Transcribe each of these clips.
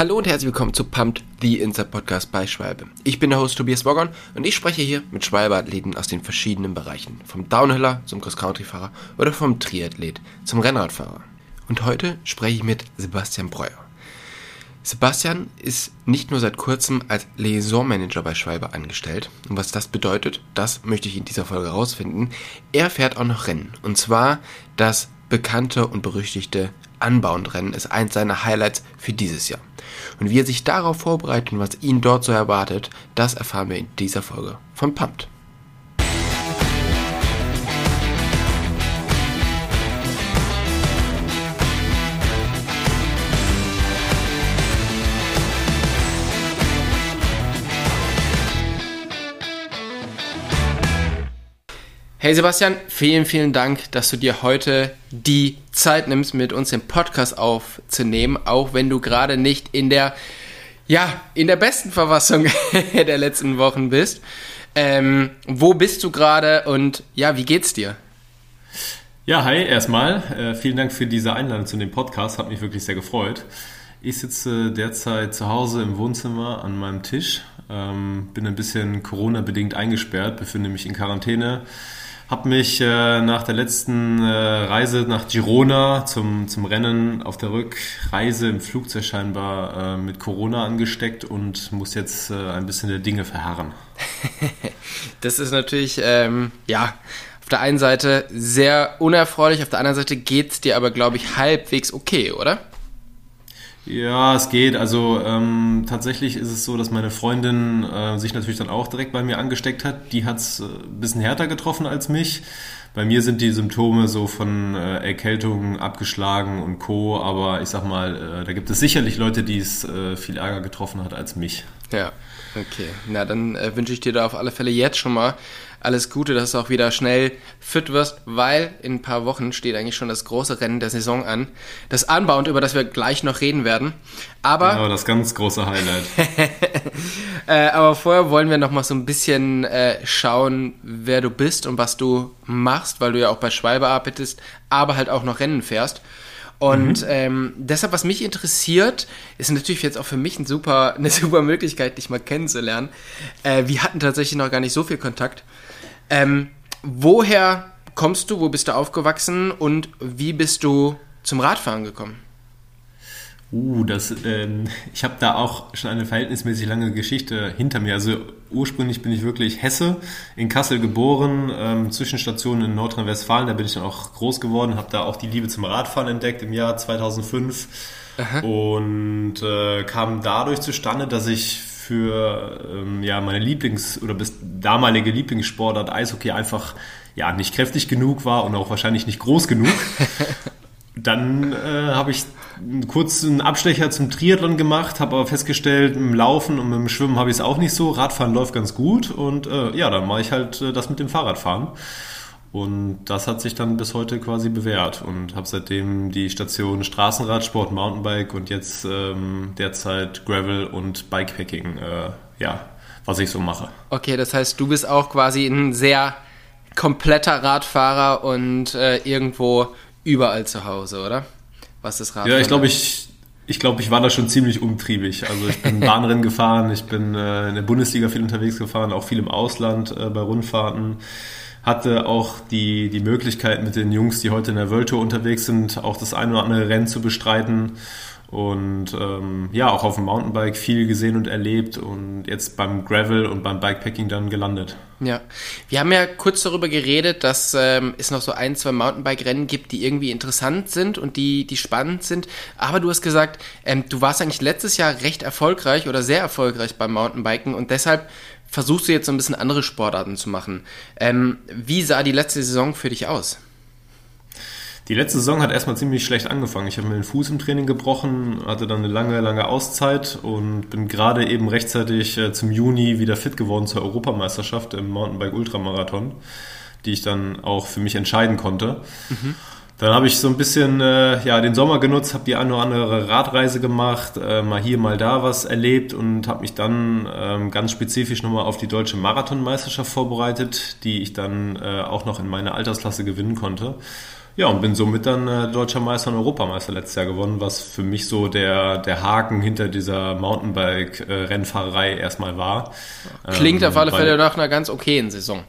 Hallo und herzlich willkommen zu Pumped, the Inside Podcast bei Schwalbe. Ich bin der Host Tobias Woggon und ich spreche hier mit Schwalbe-Athleten aus den verschiedenen Bereichen. Vom Downhiller zum Cross-Country-Fahrer oder vom Triathlet zum Rennradfahrer. Und heute spreche ich mit Sebastian Breuer. Sebastian ist nicht nur seit kurzem als Liaison-Manager bei Schwalbe angestellt. Und was das bedeutet, das möchte ich in dieser Folge herausfinden. Er fährt auch noch Rennen. Und zwar das bekannte und berüchtigte Unbound-Rennen ist eins seiner Highlights für dieses Jahr. Und wie er sich darauf vorbereitet und was ihn dort so erwartet, das erfahren wir in dieser Folge von Pumped. Hey Sebastian, vielen, vielen Dank, dass du dir heute die Zeit nimmst, mit uns den Podcast aufzunehmen, auch wenn du gerade nicht in der, ja, in der besten Verfassung der letzten Wochen bist. Ähm, wo bist du gerade und ja, wie geht's dir? Ja, hi, erstmal. Äh, vielen Dank für diese Einladung zu dem Podcast, hat mich wirklich sehr gefreut. Ich sitze derzeit zu Hause im Wohnzimmer an meinem Tisch, ähm, bin ein bisschen Corona-bedingt eingesperrt, befinde mich in Quarantäne habe mich äh, nach der letzten äh, Reise nach Girona zum, zum Rennen auf der Rückreise im Flugzeug scheinbar äh, mit Corona angesteckt und muss jetzt äh, ein bisschen der Dinge verharren. das ist natürlich, ähm, ja, auf der einen Seite sehr unerfreulich, auf der anderen Seite geht's dir aber, glaube ich, halbwegs okay, oder? Ja, es geht. Also ähm, tatsächlich ist es so, dass meine Freundin äh, sich natürlich dann auch direkt bei mir angesteckt hat. Die hat es äh, ein bisschen härter getroffen als mich. Bei mir sind die Symptome so von äh, Erkältung abgeschlagen und Co. Aber ich sag mal, äh, da gibt es sicherlich Leute, die es äh, viel Ärger getroffen hat als mich. Ja, okay. Na, dann äh, wünsche ich dir da auf alle Fälle jetzt schon mal alles Gute, dass du auch wieder schnell fit wirst, weil in ein paar Wochen steht eigentlich schon das große Rennen der Saison an. Das Unbound, über das wir gleich noch reden werden. Aber. Genau, das ganz große Highlight. äh, aber vorher wollen wir noch mal so ein bisschen äh, schauen, wer du bist und was du machst, weil du ja auch bei Schwalbe arbeitest, aber halt auch noch Rennen fährst. Und mhm. ähm, deshalb, was mich interessiert, ist natürlich jetzt auch für mich ein super, eine super Möglichkeit, dich mal kennenzulernen. Äh, wir hatten tatsächlich noch gar nicht so viel Kontakt. Ähm, woher kommst du, wo bist du aufgewachsen und wie bist du zum Radfahren gekommen? Uh, das, ähm, ich habe da auch schon eine verhältnismäßig lange Geschichte hinter mir. Also ursprünglich bin ich wirklich Hesse, in Kassel geboren, ähm, Zwischenstation in Nordrhein-Westfalen. Da bin ich dann auch groß geworden, habe da auch die Liebe zum Radfahren entdeckt im Jahr 2005 Aha. und äh, kam dadurch zustande, dass ich für ähm, ja, meine Lieblings- oder bis damalige Lieblingssportart Eishockey einfach ja, nicht kräftig genug war und auch wahrscheinlich nicht groß genug. Dann äh, habe ich einen kurzen Abstecher zum Triathlon gemacht, habe aber festgestellt, im Laufen und mit dem Schwimmen habe ich es auch nicht so. Radfahren läuft ganz gut und äh, ja, dann mache ich halt äh, das mit dem Fahrradfahren. Und das hat sich dann bis heute quasi bewährt und habe seitdem die Station Straßenradsport, Mountainbike und jetzt ähm, derzeit Gravel und Bikepacking, äh, ja, was ich so mache. Okay, das heißt, du bist auch quasi ein sehr kompletter Radfahrer und äh, irgendwo überall zu Hause, oder? Was das Radfahren Ja, ich glaube, ich, ich glaube, ich war da schon ziemlich umtriebig. Also ich bin Bahnrennen gefahren, ich bin äh, in der Bundesliga viel unterwegs gefahren, auch viel im Ausland äh, bei Rundfahrten. Hatte auch die, die Möglichkeit mit den Jungs, die heute in der World Tour unterwegs sind, auch das ein oder andere Rennen zu bestreiten. Und ähm, ja, auch auf dem Mountainbike viel gesehen und erlebt und jetzt beim Gravel und beim Bikepacking dann gelandet. Ja, wir haben ja kurz darüber geredet, dass ähm, es noch so ein, zwei Mountainbike-Rennen gibt, die irgendwie interessant sind und die, die spannend sind. Aber du hast gesagt, ähm, du warst eigentlich letztes Jahr recht erfolgreich oder sehr erfolgreich beim Mountainbiken und deshalb versuchst du jetzt so ein bisschen andere Sportarten zu machen. Ähm, wie sah die letzte Saison für dich aus? Die letzte Saison hat erstmal ziemlich schlecht angefangen. Ich habe mir den Fuß im Training gebrochen, hatte dann eine lange, lange Auszeit und bin gerade eben rechtzeitig äh, zum Juni wieder fit geworden zur Europameisterschaft im Mountainbike Ultramarathon, die ich dann auch für mich entscheiden konnte. Mhm. Dann habe ich so ein bisschen äh, ja, den Sommer genutzt, habe die eine oder andere Radreise gemacht, äh, mal hier, mal da was erlebt und habe mich dann ähm, ganz spezifisch nochmal auf die deutsche Marathonmeisterschaft vorbereitet, die ich dann äh, auch noch in meiner Altersklasse gewinnen konnte. Ja, und bin somit dann äh, deutscher Meister und Europameister letztes Jahr gewonnen, was für mich so der, der Haken hinter dieser Mountainbike-Rennfahrerei erstmal war. Klingt ähm, auf alle Fälle nach einer ganz okayen Saison.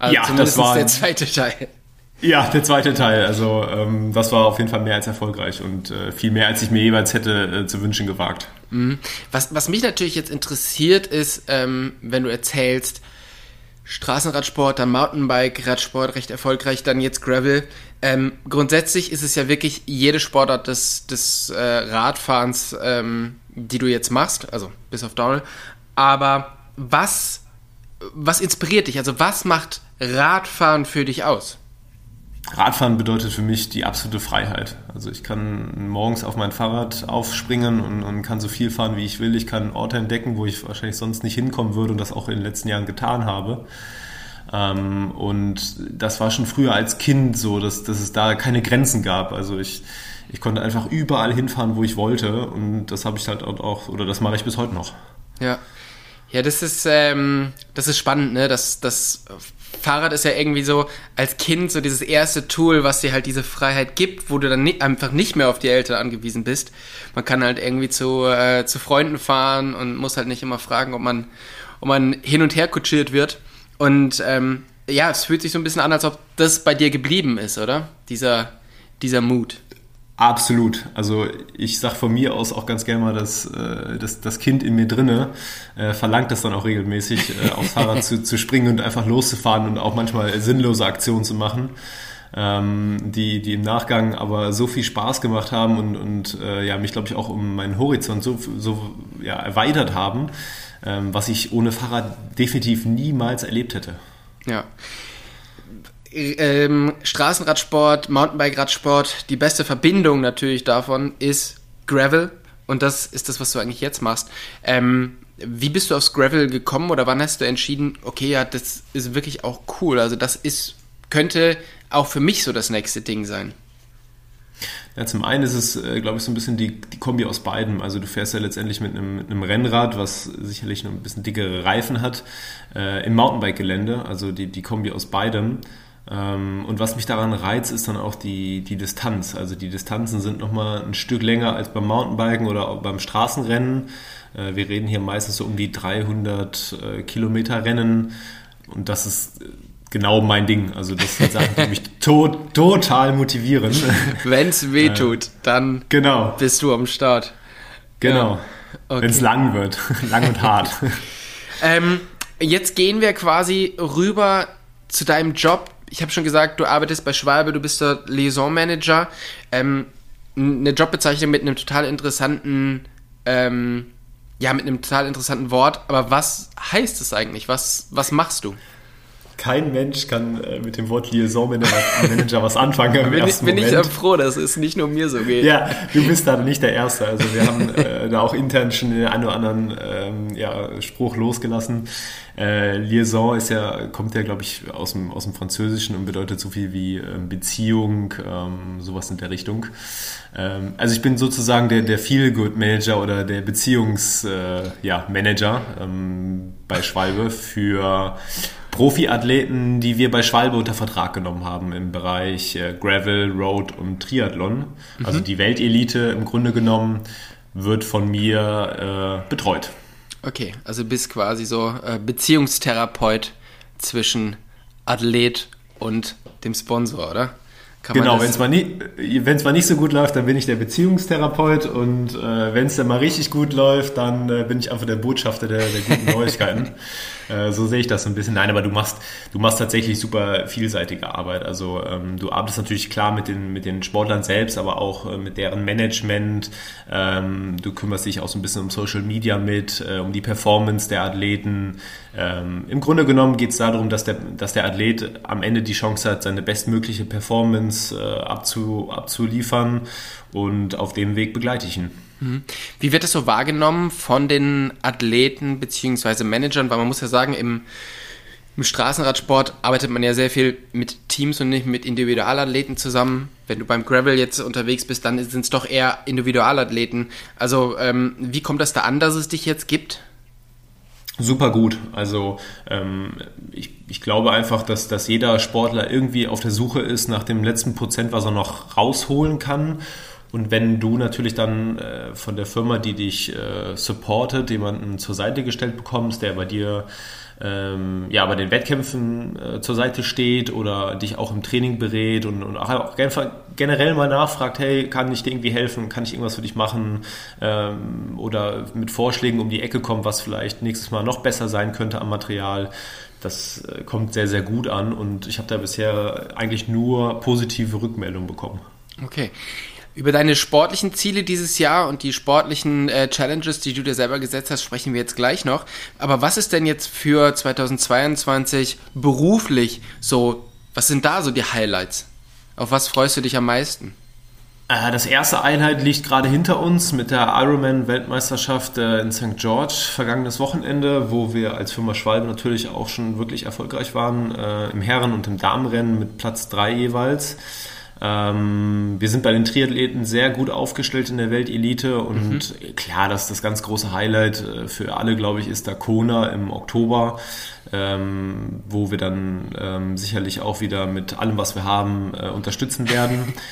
Also ja, das war der zweite Teil. Ja, der zweite Teil. Also ähm, das war auf jeden Fall mehr als erfolgreich und äh, viel mehr, als ich mir jeweils hätte äh, zu wünschen gewagt. Mhm. Was, was mich natürlich jetzt interessiert ist, ähm, wenn du erzählst, Straßenradsport, dann Mountainbike, Radsport recht erfolgreich, dann jetzt Gravel. Ähm, grundsätzlich ist es ja wirklich jede Sportart des, des äh, Radfahrens, ähm, die du jetzt machst, also bis auf Downhill. Aber was, was inspiriert dich? Also was macht Radfahren für dich aus? Radfahren bedeutet für mich die absolute Freiheit. Also ich kann morgens auf mein Fahrrad aufspringen und, und, kann so viel fahren, wie ich will. Ich kann Orte entdecken, wo ich wahrscheinlich sonst nicht hinkommen würde und das auch in den letzten Jahren getan habe. Ähm, und das war schon früher als Kind so, dass, dass es da keine Grenzen gab. Also ich, ich konnte einfach überall hinfahren, wo ich wollte und das habe ich halt auch, oder das mache ich bis heute noch. Ja. Ja, das ist, ähm, das ist spannend, ne? Das, das Fahrrad ist ja irgendwie so als Kind so dieses erste Tool, was dir halt diese Freiheit gibt, wo du dann nicht, einfach nicht mehr auf die Eltern angewiesen bist. Man kann halt irgendwie zu, äh, zu Freunden fahren und muss halt nicht immer fragen, ob man, ob man hin und her kutschiert wird. Und ähm, ja, es fühlt sich so ein bisschen an, als ob das bei dir geblieben ist, oder? Dieser, dieser Mut. Absolut. Also ich sag von mir aus auch ganz gerne mal, dass, äh, dass das Kind in mir drinne äh, verlangt das dann auch regelmäßig, äh, aufs Fahrrad zu, zu springen und einfach loszufahren und auch manchmal sinnlose Aktionen zu machen, ähm, die, die im Nachgang aber so viel Spaß gemacht haben und, und äh, ja, mich, glaube ich, auch um meinen Horizont so, so ja, erweitert haben, ähm, was ich ohne Fahrrad definitiv niemals erlebt hätte. Ja ähm, Straßenradsport, Mountainbike-Radsport, die beste Verbindung natürlich davon ist Gravel. Und das ist das, was du eigentlich jetzt machst. Ähm, wie bist du aufs Gravel gekommen oder wann hast du entschieden, okay, ja, das ist wirklich auch cool. Also das ist, könnte auch für mich so das nächste Ding sein. Ja, zum einen ist es, äh, glaube ich, so ein bisschen die, die Kombi aus beiden. Also du fährst ja letztendlich mit einem, mit einem Rennrad, was sicherlich noch ein bisschen dickere Reifen hat, äh, im Mountainbike-Gelände, also die, die Kombi aus beidem. Ähm, und was mich daran reizt, ist dann auch die, die Distanz. Also die Distanzen sind nochmal ein Stück länger als beim Mountainbiken oder beim Straßenrennen. Äh, wir reden hier meistens so um die 300 äh, Kilometer Rennen und das ist genau mein Ding. Also das sind Sachen, die mich to total motivieren. Wenn es weh tut, äh, dann genau. bist du am Start. Genau. Ja. Okay. Wenn es lang wird. lang und hart. ähm, jetzt gehen wir quasi rüber zu deinem Job ich habe schon gesagt, du arbeitest bei Schwalbe, du bist der Liaison Manager. Ähm, eine Jobbezeichnung mit einem total interessanten, ähm, ja, mit einem total interessanten Wort. Aber was heißt es eigentlich? Was, was machst du? Kein Mensch kann äh, mit dem Wort Liaison Manager was anfangen. Im bin ich, bin ich froh, dass es nicht nur mir so geht. Ja, du bist da nicht der Erste. Also wir haben äh, da auch intern schon den einen oder anderen ähm, ja, Spruch losgelassen. Äh, Liaison ist ja, kommt ja, glaube ich, aus dem, aus dem Französischen und bedeutet so viel wie ähm, Beziehung, ähm, sowas in der Richtung. Ähm, also ich bin sozusagen der, der Feel-Good-Manager oder der Beziehungs-Manager äh, ja, Manager, ähm, bei Schwalbe für Profiathleten, die wir bei Schwalbe unter Vertrag genommen haben im Bereich äh, Gravel, Road und Triathlon. Mhm. Also die Weltelite im Grunde genommen wird von mir äh, betreut. Okay, also bist quasi so äh, Beziehungstherapeut zwischen Athlet und dem Sponsor, oder? Kann genau, wenn es mal, nie, mal nicht so gut läuft, dann bin ich der Beziehungstherapeut und äh, wenn es dann mal richtig gut läuft, dann äh, bin ich einfach der Botschafter der, der guten Neuigkeiten. Äh, so sehe ich das so ein bisschen. Nein, aber du machst, du machst tatsächlich super vielseitige Arbeit. Also ähm, du arbeitest natürlich klar mit den, mit den Sportlern selbst, aber auch äh, mit deren Management. Ähm, du kümmerst dich auch so ein bisschen um Social Media mit, äh, um die Performance der Athleten. Ähm, Im Grunde genommen geht es darum, dass der, dass der Athlet am Ende die Chance hat, seine bestmögliche Performance äh, abzu, abzuliefern und auf dem Weg begleite ich ihn. Mhm. Wie wird das so wahrgenommen von den Athleten bzw. Managern? Weil man muss ja sagen, im, im Straßenradsport arbeitet man ja sehr viel mit Teams und nicht mit Individualathleten zusammen. Wenn du beim Gravel jetzt unterwegs bist, dann sind es doch eher Individualathleten. Also ähm, wie kommt das da an, dass es dich jetzt gibt? Super gut. Also ähm, ich, ich glaube einfach, dass, dass jeder Sportler irgendwie auf der Suche ist nach dem letzten Prozent, was er noch rausholen kann. Und wenn du natürlich dann äh, von der Firma, die dich äh, supportet, jemanden zur Seite gestellt bekommst, der bei dir ähm, ja, bei den Wettkämpfen äh, zur Seite steht oder dich auch im Training berät und, und auch generell mal nachfragt, hey, kann ich dir irgendwie helfen, kann ich irgendwas für dich machen ähm, oder mit Vorschlägen um die Ecke kommt, was vielleicht nächstes Mal noch besser sein könnte am Material. Das äh, kommt sehr, sehr gut an und ich habe da bisher eigentlich nur positive Rückmeldungen bekommen. Okay. Über deine sportlichen Ziele dieses Jahr und die sportlichen äh, Challenges, die du dir selber gesetzt hast, sprechen wir jetzt gleich noch. Aber was ist denn jetzt für 2022 beruflich so? Was sind da so die Highlights? Auf was freust du dich am meisten? Äh, das erste Einheit liegt gerade hinter uns mit der Ironman-Weltmeisterschaft äh, in St. George vergangenes Wochenende, wo wir als Firma Schwalbe natürlich auch schon wirklich erfolgreich waren, äh, im Herren- und im Damenrennen mit Platz 3 jeweils. Ähm, wir sind bei den Triathleten sehr gut aufgestellt in der Weltelite und mhm. klar, dass das ganz große Highlight äh, für alle, glaube ich, ist der Kona im Oktober, ähm, wo wir dann ähm, sicherlich auch wieder mit allem, was wir haben, äh, unterstützen werden.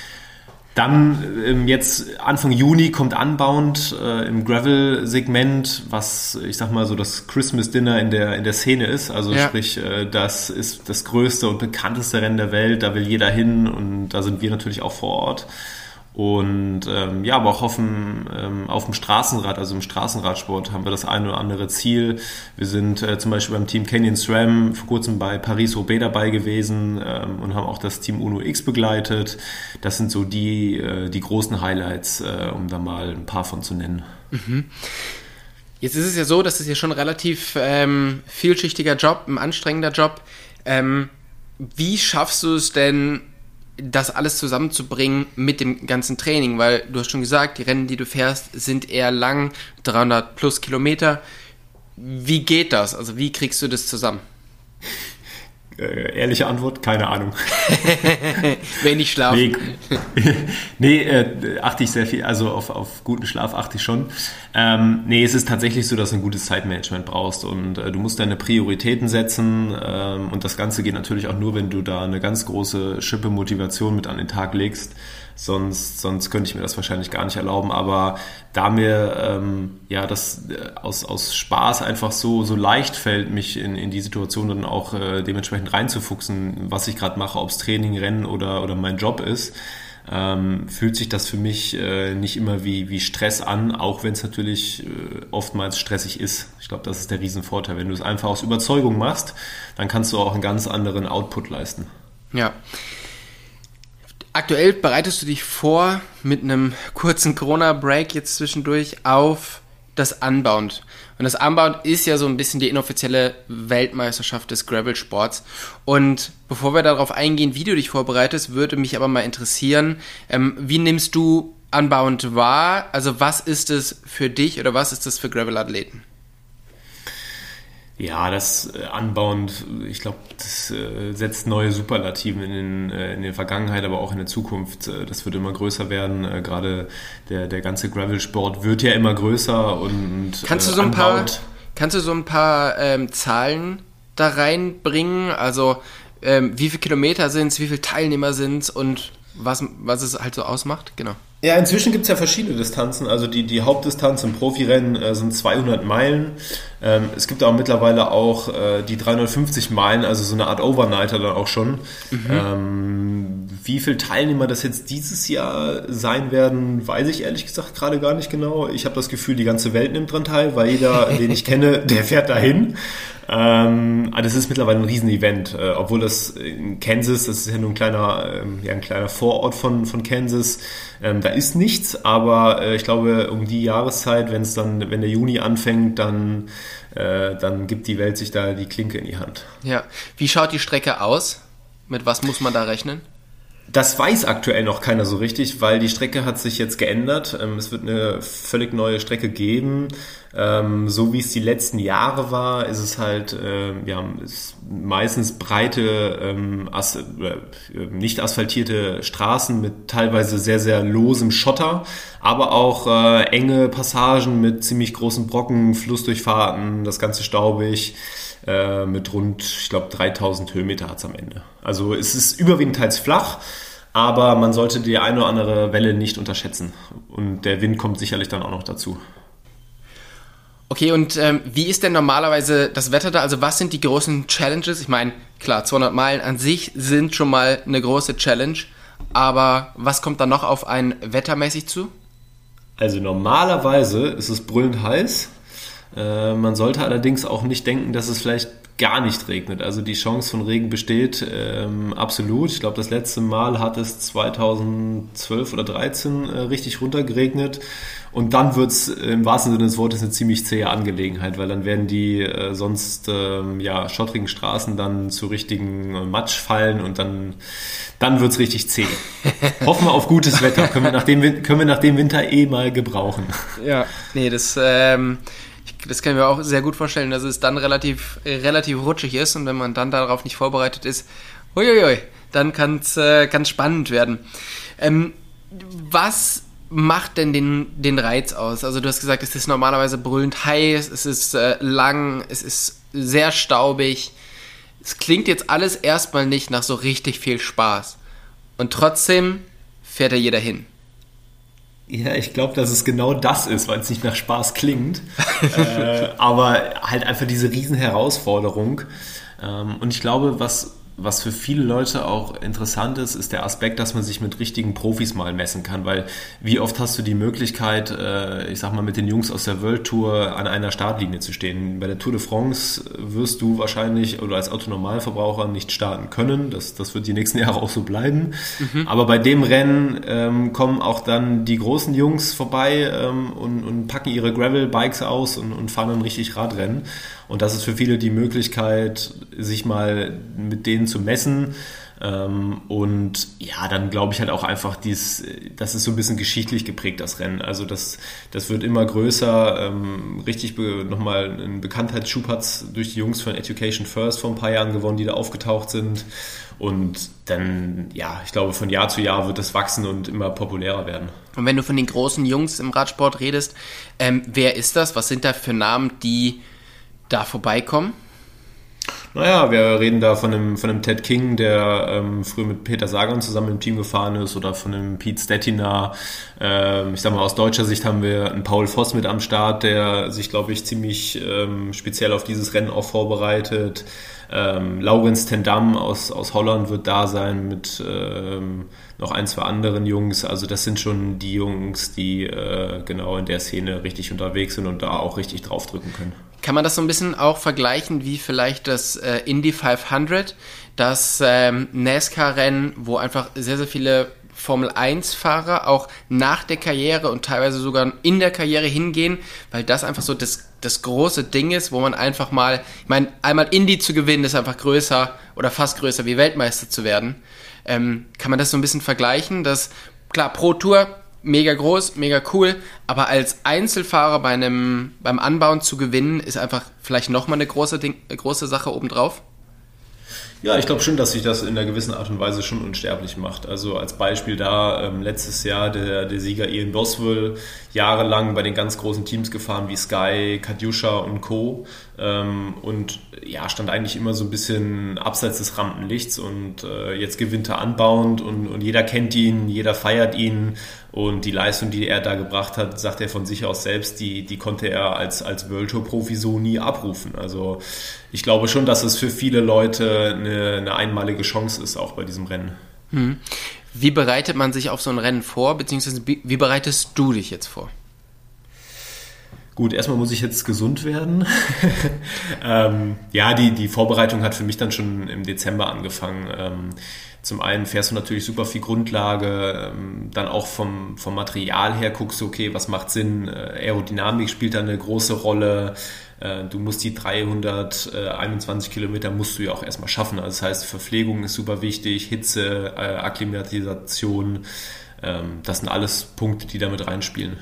Dann ähm, jetzt Anfang Juni kommt Unbound äh, im Gravel-Segment, was ich sag mal so das Christmas Dinner in der in der Szene ist. Also ja. sprich, äh, das ist das größte und bekannteste Rennen der Welt. Da will jeder hin und da sind wir natürlich auch vor Ort. Und ähm, ja, aber auch dem, ähm, auf dem Straßenrad, also im Straßenradsport, haben wir das eine oder andere Ziel. Wir sind äh, zum Beispiel beim Team Canyon SRAM vor kurzem bei Paris-Roubaix dabei gewesen ähm, und haben auch das Team Uno X begleitet. Das sind so die, äh, die großen Highlights, äh, um da mal ein paar von zu nennen. Mhm. Jetzt ist es ja so, dass es ja schon ein relativ ähm, vielschichtiger Job, ein anstrengender Job. Ähm, wie schaffst du es denn, das alles zusammenzubringen mit dem ganzen Training, weil du hast schon gesagt, die Rennen, die du fährst, sind eher lang, 300 plus Kilometer. Wie geht das? Also wie kriegst du das zusammen? Äh, ehrliche Antwort, keine Ahnung. Wenig Schlaf. Nee, nee äh, achte ich sehr viel, also auf, auf guten Schlaf achte ich schon. Ähm, nee, es ist tatsächlich so, dass du ein gutes Zeitmanagement brauchst und äh, du musst deine Prioritäten setzen ähm, und das Ganze geht natürlich auch nur, wenn du da eine ganz große Schippe Motivation mit an den Tag legst. Sonst, sonst könnte ich mir das wahrscheinlich gar nicht erlauben. Aber da mir ähm, ja das äh, aus, aus Spaß einfach so, so leicht fällt, mich in, in die Situation dann auch äh, dementsprechend reinzufuchsen, was ich gerade mache, ob es Training, Rennen oder, oder mein Job ist, ähm, fühlt sich das für mich äh, nicht immer wie, wie Stress an, auch wenn es natürlich äh, oftmals stressig ist. Ich glaube, das ist der Riesenvorteil. Wenn du es einfach aus Überzeugung machst, dann kannst du auch einen ganz anderen Output leisten. Ja. Aktuell bereitest du dich vor mit einem kurzen Corona-Break jetzt zwischendurch auf das Unbound. Und das Unbound ist ja so ein bisschen die inoffizielle Weltmeisterschaft des Gravel-Sports. Und bevor wir darauf eingehen, wie du dich vorbereitest, würde mich aber mal interessieren, ähm, wie nimmst du Unbound wahr? Also was ist es für dich oder was ist es für Gravel-Athleten? Ja, das äh, anbauend, ich glaube, das äh, setzt neue Superlativen in, den, äh, in der Vergangenheit, aber auch in der Zukunft. Äh, das wird immer größer werden. Gerade der, der ganze Gravel-Sport wird ja immer größer und kannst du so ein paar Kannst du so ein paar ähm, Zahlen da reinbringen? Also ähm, wie viele Kilometer sind es, wie viele Teilnehmer sind es und was, was es halt so ausmacht? Genau. Ja, inzwischen gibt es ja verschiedene Distanzen. Also die, die Hauptdistanz im Profirennen äh, sind 200 Meilen. Ähm, es gibt auch mittlerweile auch äh, die 350 Meilen, also so eine Art Overnighter dann auch schon. Mhm. Ähm, wie viele Teilnehmer das jetzt dieses Jahr sein werden, weiß ich ehrlich gesagt gerade gar nicht genau. Ich habe das Gefühl, die ganze Welt nimmt dran teil, weil jeder, den ich kenne, der fährt dahin. Ähm, das ist mittlerweile ein Riesenevent, äh, obwohl das in Kansas, das ist ja nur ein kleiner, ähm, ja, ein kleiner Vorort von, von Kansas, ähm, da ist nichts, aber äh, ich glaube, um die Jahreszeit, wenn es dann, wenn der Juni anfängt, dann, äh, dann gibt die Welt sich da die Klinke in die Hand. Ja. Wie schaut die Strecke aus? Mit was muss man da rechnen? Das weiß aktuell noch keiner so richtig, weil die Strecke hat sich jetzt geändert. Ähm, es wird eine völlig neue Strecke geben. Ähm, so wie es die letzten Jahre war, ist es halt äh, ja, ist meistens breite, ähm, äh, nicht asphaltierte Straßen mit teilweise sehr, sehr losem Schotter, aber auch äh, enge Passagen mit ziemlich großen Brocken, Flussdurchfahrten, das Ganze staubig äh, mit rund, ich glaube, 3000 Höhenmeter hat es am Ende. Also es ist überwiegend teils flach, aber man sollte die eine oder andere Welle nicht unterschätzen. Und der Wind kommt sicherlich dann auch noch dazu. Okay, und ähm, wie ist denn normalerweise das Wetter da? Also was sind die großen Challenges? Ich meine, klar, 200 Meilen an sich sind schon mal eine große Challenge, aber was kommt da noch auf ein wettermäßig zu? Also normalerweise ist es brüllend heiß. Äh, man sollte allerdings auch nicht denken, dass es vielleicht gar nicht regnet. Also die Chance von Regen besteht ähm, absolut. Ich glaube, das letzte Mal hat es 2012 oder 2013 äh, richtig runtergeregnet. Und dann wird es im wahrsten Sinne des Wortes eine ziemlich zähe Angelegenheit, weil dann werden die äh, sonst ähm, ja, schottrigen Straßen dann zu richtigen äh, Matsch fallen und dann, dann wird es richtig zäh. Hoffen wir auf gutes Wetter. Können wir, nach dem, können wir nach dem Winter eh mal gebrauchen. Ja, nee, das, ähm, das kann ich mir auch sehr gut vorstellen, dass es dann relativ, relativ rutschig ist und wenn man dann darauf nicht vorbereitet ist, huiuiui, dann kann es äh, ganz spannend werden. Ähm, was macht denn den, den Reiz aus? Also du hast gesagt, es ist normalerweise brüllend heiß, es ist äh, lang, es ist sehr staubig. Es klingt jetzt alles erstmal nicht nach so richtig viel Spaß. Und trotzdem fährt da jeder hin. Ja, ich glaube, dass es genau das ist, weil es nicht nach Spaß klingt. äh, aber halt einfach diese Riesenherausforderung. Ähm, und ich glaube, was was für viele Leute auch interessant ist, ist der Aspekt, dass man sich mit richtigen Profis mal messen kann, weil wie oft hast du die Möglichkeit, äh, ich sag mal, mit den Jungs aus der World Tour an einer Startlinie zu stehen. Bei der Tour de France wirst du wahrscheinlich oder als Autonormalverbraucher nicht starten können. Das, das wird die nächsten Jahre auch so bleiben. Mhm. Aber bei dem Rennen ähm, kommen auch dann die großen Jungs vorbei ähm, und, und packen ihre Gravel-Bikes aus und, und fahren dann richtig Radrennen. Und das ist für viele die Möglichkeit, sich mal mit denen zu messen. Ähm, und ja, dann glaube ich halt auch einfach, dies, das ist so ein bisschen geschichtlich geprägt, das Rennen. Also das, das wird immer größer. Ähm, richtig nochmal einen Bekanntheitsschub hat durch die Jungs von Education First vor ein paar Jahren gewonnen, die da aufgetaucht sind. Und dann, ja, ich glaube, von Jahr zu Jahr wird das wachsen und immer populärer werden. Und wenn du von den großen Jungs im Radsport redest, ähm, wer ist das? Was sind da für Namen, die da vorbeikommen? Naja, wir reden da von einem, von einem Ted King, der ähm, früher mit Peter Sagan zusammen im Team gefahren ist, oder von einem Pete Stettiner. Ähm, ich sag mal, aus deutscher Sicht haben wir einen Paul Voss mit am Start, der sich, glaube ich, ziemlich ähm, speziell auf dieses Rennen auch vorbereitet. Ähm, Laurens Tendam aus, aus Holland wird da sein mit ähm, noch ein, zwei anderen Jungs. Also das sind schon die Jungs, die äh, genau in der Szene richtig unterwegs sind und da auch richtig draufdrücken können. Kann man das so ein bisschen auch vergleichen wie vielleicht das äh, Indy 500, das ähm, NASCAR-Rennen, wo einfach sehr, sehr viele Formel 1-Fahrer auch nach der Karriere und teilweise sogar in der Karriere hingehen, weil das einfach so das, das große Ding ist, wo man einfach mal, ich meine, einmal Indy zu gewinnen ist einfach größer oder fast größer wie Weltmeister zu werden. Ähm, kann man das so ein bisschen vergleichen, dass, klar, Pro Tour mega groß, mega cool, aber als Einzelfahrer bei einem, beim Anbauen zu gewinnen, ist einfach vielleicht nochmal eine große, Ding, eine große Sache obendrauf? Ja, ich glaube schon, dass sich das in einer gewissen Art und Weise schon unsterblich macht. Also als Beispiel da ähm, letztes Jahr der, der Sieger Ian Boswell jahrelang bei den ganz großen Teams gefahren wie Sky, Katjuscha und Co. Ähm, und ja, stand eigentlich immer so ein bisschen abseits des Rampenlichts und äh, jetzt gewinnt er anbauend und, und jeder kennt ihn, jeder feiert ihn und die Leistung, die er da gebracht hat, sagt er von sich aus selbst, die, die konnte er als, als World Tour Profi so nie abrufen. Also ich glaube schon, dass es für viele Leute eine, eine einmalige Chance ist, auch bei diesem Rennen. Hm. Wie bereitet man sich auf so ein Rennen vor, beziehungsweise wie bereitest du dich jetzt vor? Gut, erstmal muss ich jetzt gesund werden. ähm, ja, die, die Vorbereitung hat für mich dann schon im Dezember angefangen. Ähm, zum einen fährst du natürlich super viel Grundlage, ähm, dann auch vom, vom Material her guckst du, okay, was macht Sinn? Äh, Aerodynamik spielt da eine große Rolle. äh, du musst die 321 Kilometer musst du ja auch erstmal schaffen. Also das heißt, Verpflegung ist super wichtig, Hitze, äh, Akklimatisation, ähm, das sind alles Punkte, die damit reinspielen.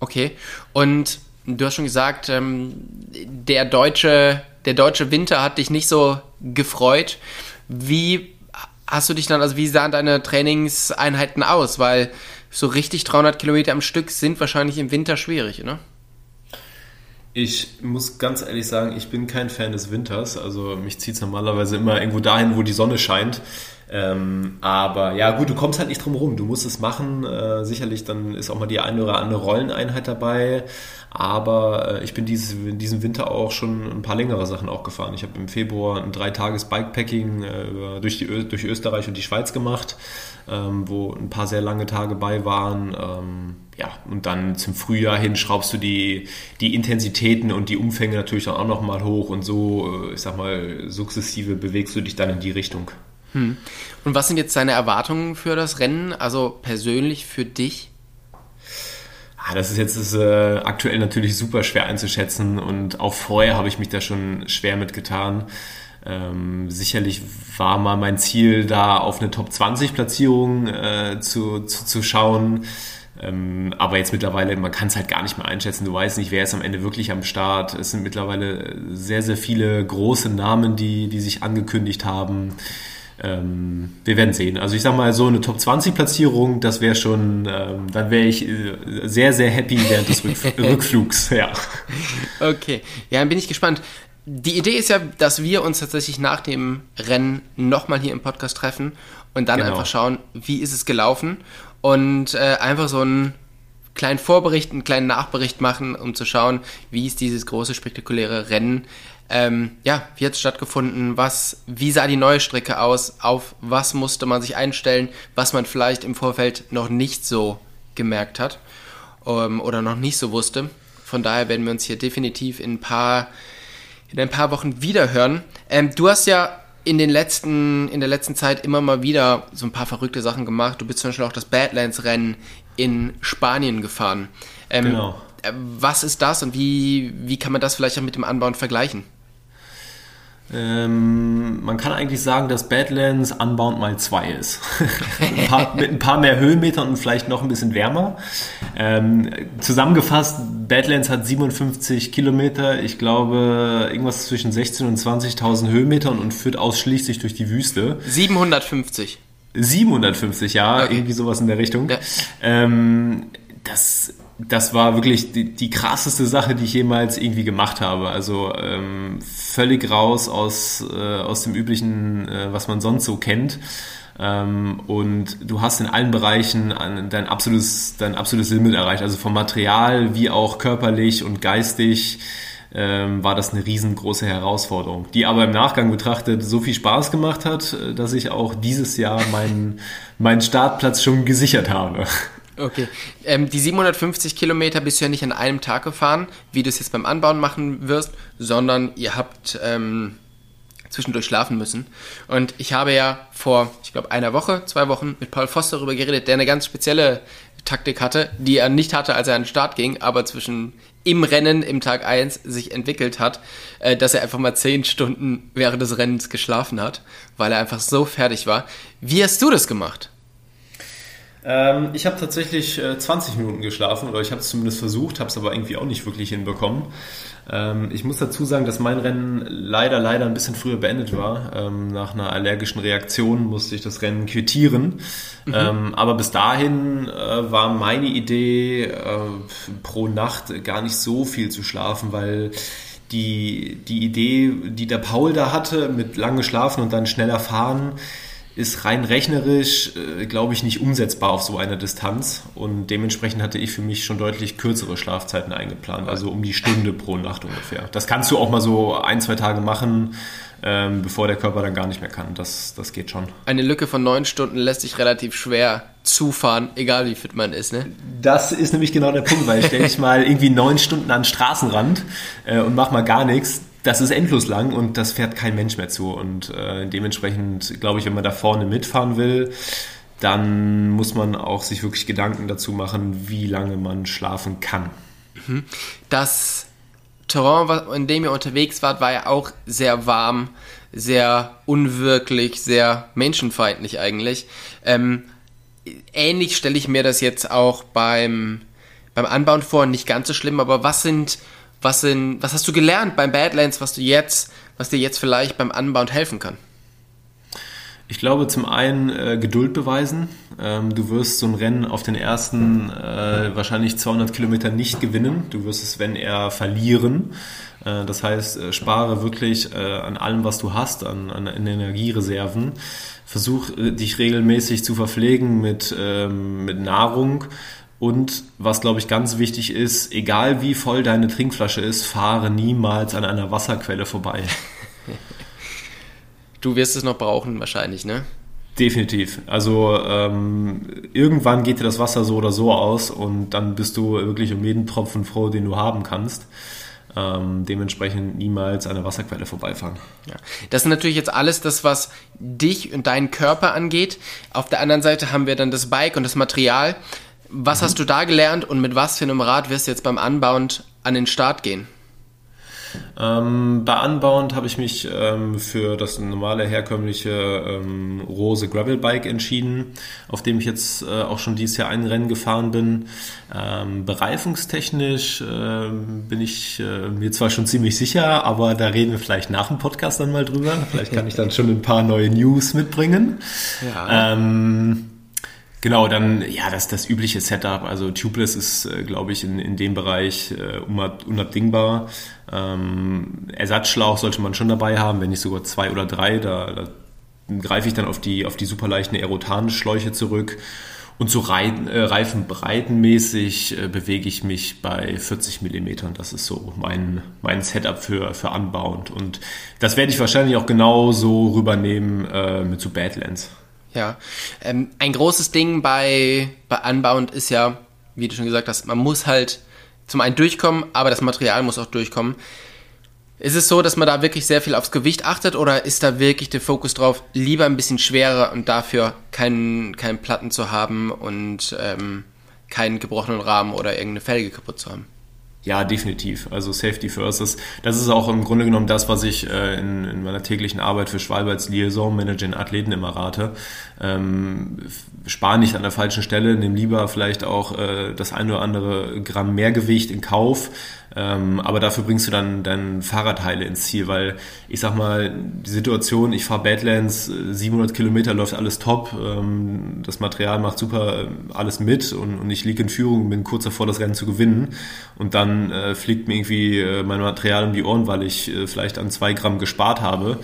Okay, und du hast schon gesagt, ähm, der deutsche, der deutsche Winter hat dich nicht so gefreut. Wie hast du dich dann, also wie sahen deine Trainingseinheiten aus? Weil so richtig 300 Kilometer am Stück sind wahrscheinlich im Winter schwierig, ne? Ich muss ganz ehrlich sagen, ich bin kein Fan des Winters. Also mich zieht es normalerweise immer irgendwo dahin, wo die Sonne scheint. Ähm, aber ja, gut, du kommst halt nicht drum rum. Du musst es machen. Äh, sicherlich, dann ist auch mal die eine oder andere Rolleneinheit dabei. Aber äh, ich bin dieses, in diesem Winter auch schon ein paar längere Sachen auch gefahren. Ich habe im Februar ein dreitages Bikepacking äh, durch, durch Österreich und die Schweiz gemacht, ähm, wo ein paar sehr lange Tage bei waren. Ähm, ja, und dann zum Frühjahr hin schraubst du die, die Intensitäten und die Umfänge natürlich dann auch nochmal hoch und so, äh, ich sag mal, sukzessive bewegst du dich dann in die Richtung. Hm. Und was sind jetzt deine Erwartungen für das Rennen, also persönlich für dich? Ah, das ist jetzt ist, äh, aktuell natürlich super schwer einzuschätzen und auch vorher habe ich mich da schon schwer mitgetan. Ähm, sicherlich war mal mein Ziel, da auf eine Top 20 Platzierung äh, zu, zu, zu schauen. Ähm, aber jetzt mittlerweile, man kann es halt gar nicht mehr einschätzen. Du weißt nicht, wer ist am Ende wirklich am Start. Es sind mittlerweile sehr, sehr viele große Namen, die, die sich angekündigt haben ähm, wir werden sehen. Also ich sag mal, so eine Top 20 Platzierung, das wäre schon, ähm, dann wäre ich äh, sehr, sehr happy während des Rückf Rückflugs. Ja. Okay, ja, dann bin ich gespannt. Die Idee ist ja, dass wir uns tatsächlich nach dem Rennen nochmal hier im Podcast treffen und dann genau. einfach schauen, wie ist es gelaufen und äh, einfach so einen kleinen Vorbericht, einen kleinen Nachbericht machen, um zu schauen, wie ist dieses große spektakuläre Rennen ähm, ja, wie hat es stattgefunden? Was, wie sah die neue Strecke aus? Auf was musste man sich einstellen, was man vielleicht im Vorfeld noch nicht so gemerkt hat ähm, oder noch nicht so wusste? Von daher werden wir uns hier definitiv in ein paar, in ein paar Wochen wiederhören. Ähm, du hast ja in den letzten, in der letzten Zeit immer mal wieder so ein paar verrückte Sachen gemacht. Du bist zum Beispiel auch das Badlands-Rennen in Spanien gefahren. Ähm, genau. Was ist das und wie, wie kann man das vielleicht auch mit dem Anbauen vergleichen? Ähm, man kann eigentlich sagen, dass Badlands Unbound mal 2 ist. ein paar, mit ein paar mehr Höhenmetern und vielleicht noch ein bisschen wärmer. Ähm, zusammengefasst, Badlands hat 57 Kilometer, ich glaube irgendwas zwischen 16.000 und 20.000 Höhenmetern und führt ausschließlich durch die Wüste. 750. 750, ja, okay. irgendwie sowas in der Richtung. Ja. Ähm, das das war wirklich die, die krasseste Sache, die ich jemals irgendwie gemacht habe. Also ähm, völlig raus aus, äh, aus dem üblichen, äh, was man sonst so kennt. Ähm, und du hast in allen Bereichen dein absolutes, dein absolutes Limit erreicht. Also vom Material wie auch körperlich und geistig ähm, war das eine riesengroße Herausforderung, die aber im Nachgang betrachtet so viel Spaß gemacht hat, äh, dass ich auch dieses Jahr meinen, meinen Startplatz schon gesichert habe. Okay. Ähm, die 750 Kilometer bist du ja nicht an einem Tag gefahren, wie du es jetzt beim Anbauen machen wirst, sondern ihr habt ähm, zwischendurch schlafen müssen. Und ich habe ja vor, ich glaube, einer Woche, zwei Wochen mit Paul Voss darüber geredet, der eine ganz spezielle Taktik hatte, die er nicht hatte, als er an den Start ging, aber zwischen im Rennen im Tag 1 sich entwickelt hat, äh, dass er einfach mal 10 Stunden während des Rennens geschlafen hat, weil er einfach so fertig war. Wie hast du das gemacht? Ähm, ich habe tatsächlich äh, 20 Minuten geschlafen oder ich habe es zumindest versucht, habe es aber irgendwie auch nicht wirklich hinbekommen. Ähm, ich muss dazu sagen, dass mein Rennen leider, leider ein bisschen früher beendet war. Ähm, nach einer allergischen Reaktion musste ich das Rennen quittieren. Mhm. Ähm, aber bis dahin äh, war meine Idee, äh, pro Nacht gar nicht so viel zu schlafen, weil die, die Idee, die der Paul da hatte, mit lange schlafen und dann schneller fahren, ist rein rechnerisch, äh, glaube ich, nicht umsetzbar auf so einer Distanz. Und dementsprechend hatte ich für mich schon deutlich kürzere Schlafzeiten eingeplant, also um die Stunde pro Nacht ungefähr. Das kannst du auch mal so ein, zwei Tage machen, ähm, bevor der Körper dann gar nicht mehr kann. Das, das geht schon. Eine Lücke von neun Stunden lässt sich relativ schwer zufahren, egal wie fit man ist, ne? Das ist nämlich genau der Punkt, weil stell dich mal irgendwie neun Stunden an den Straßenrand äh, und mach mal gar nichts das ist endlos lang und das fährt kein Mensch mehr zu. Und äh, dementsprechend glaube ich, wenn man da vorne mitfahren will, dann muss man auch sich wirklich Gedanken dazu machen, wie lange man schlafen kann. Mhm. Das Terrain, in dem ihr unterwegs wart, war ja auch sehr warm, sehr unwirklich, sehr menschenfeindlich eigentlich. Ähm, ähnlich stelle ich mir das jetzt auch beim, beim Anbauen vor, nicht ganz so schlimm, aber was sind, was sind, was hast du gelernt beim Badlands, was du jetzt, was dir jetzt vielleicht beim Anbauen helfen kann? Ich glaube zum einen äh, Geduld beweisen. Ähm, du wirst so ein Rennen auf den ersten äh, wahrscheinlich 200 Kilometer nicht gewinnen. Du wirst es, wenn er verlieren. Äh, das heißt, äh, spare wirklich äh, an allem, was du hast, an, an Energiereserven. Versuch äh, dich regelmäßig zu verpflegen mit, ähm, mit Nahrung. Und was, glaube ich, ganz wichtig ist, egal wie voll deine Trinkflasche ist, fahre niemals an einer Wasserquelle vorbei. Du wirst es noch brauchen wahrscheinlich, ne? Definitiv. Also ähm, irgendwann geht dir das Wasser so oder so aus und dann bist du wirklich um jeden Tropfen froh, den du haben kannst. Ähm, dementsprechend niemals an der Wasserquelle vorbeifahren. Ja. Das ist natürlich jetzt alles das, was dich und deinen Körper angeht. Auf der anderen Seite haben wir dann das Bike und das Material. Was mhm. hast du da gelernt und mit was für einem Rad wirst du jetzt beim Anbauen an den Start gehen? Ähm, bei Unbound habe ich mich ähm, für das normale, herkömmliche ähm, Rose Gravel Bike entschieden, auf dem ich jetzt äh, auch schon dieses Jahr ein Rennen gefahren bin. Ähm, bereifungstechnisch äh, bin ich äh, mir zwar schon ziemlich sicher, aber da reden wir vielleicht nach dem Podcast dann mal drüber. Vielleicht kann ich dann schon ein paar neue News mitbringen. Ja. Genau, dann ja, das das übliche Setup. Also Tubeless ist, äh, glaube ich, in, in dem Bereich äh, unabdingbar. Ähm, Ersatzschlauch sollte man schon dabei haben, wenn nicht sogar zwei oder drei. Da, da greife ich dann auf die auf die superleichten Aerotan-Schläuche zurück. Und so Reiten, äh, reifenbreitenmäßig äh, bewege ich mich bei 40 Millimetern. Das ist so mein, mein Setup für, für Unbound. Und das werde ich wahrscheinlich auch genauso rübernehmen äh, mit so Badlands. Ja, ähm, ein großes Ding bei, bei Unbound ist ja, wie du schon gesagt hast, man muss halt zum einen durchkommen, aber das Material muss auch durchkommen. Ist es so, dass man da wirklich sehr viel aufs Gewicht achtet oder ist da wirklich der Fokus drauf, lieber ein bisschen schwerer und dafür keinen, keinen Platten zu haben und ähm, keinen gebrochenen Rahmen oder irgendeine Felge kaputt zu haben? Ja, definitiv. Also Safety First. Das, das ist auch im Grunde genommen das, was ich äh, in, in meiner täglichen Arbeit für Schwalbe als Liaison Manager in Athleten immer rate. Ähm, spar nicht an der falschen Stelle, nimm lieber vielleicht auch äh, das ein oder andere Gramm mehr Gewicht in Kauf, ähm, aber dafür bringst du dann deine Fahrradteile ins Ziel, weil ich sag mal, die Situation, ich fahre Badlands, 700 äh, Kilometer läuft alles top, ähm, das Material macht super äh, alles mit und, und ich liege in Führung, bin kurz davor, das Rennen zu gewinnen und dann äh, fliegt mir irgendwie äh, mein Material um die Ohren, weil ich äh, vielleicht an zwei Gramm gespart habe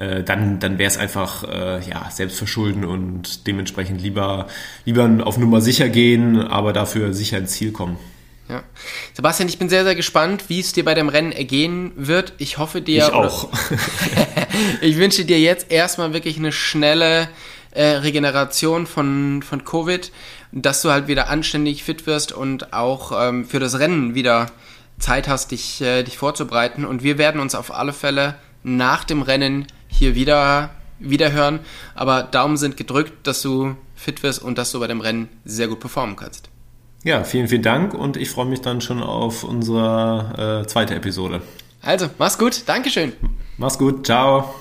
dann, dann wäre es einfach äh, ja, Selbstverschulden und dementsprechend lieber, lieber auf Nummer sicher gehen, aber dafür sicher ins Ziel kommen. Ja. Sebastian, ich bin sehr, sehr gespannt, wie es dir bei dem Rennen ergehen wird. Ich hoffe dir. Ich auch. ich wünsche dir jetzt erstmal wirklich eine schnelle äh, Regeneration von, von Covid, dass du halt wieder anständig fit wirst und auch ähm, für das Rennen wieder Zeit hast, dich, äh, dich vorzubereiten. Und wir werden uns auf alle Fälle nach dem Rennen hier wieder, wieder hören. Aber Daumen sind gedrückt, dass du fit wirst und dass du bei dem Rennen sehr gut performen kannst. Ja, vielen, vielen Dank und ich freue mich dann schon auf unsere äh, zweite Episode. Also, mach's gut. Dankeschön. Mach's gut. Ciao.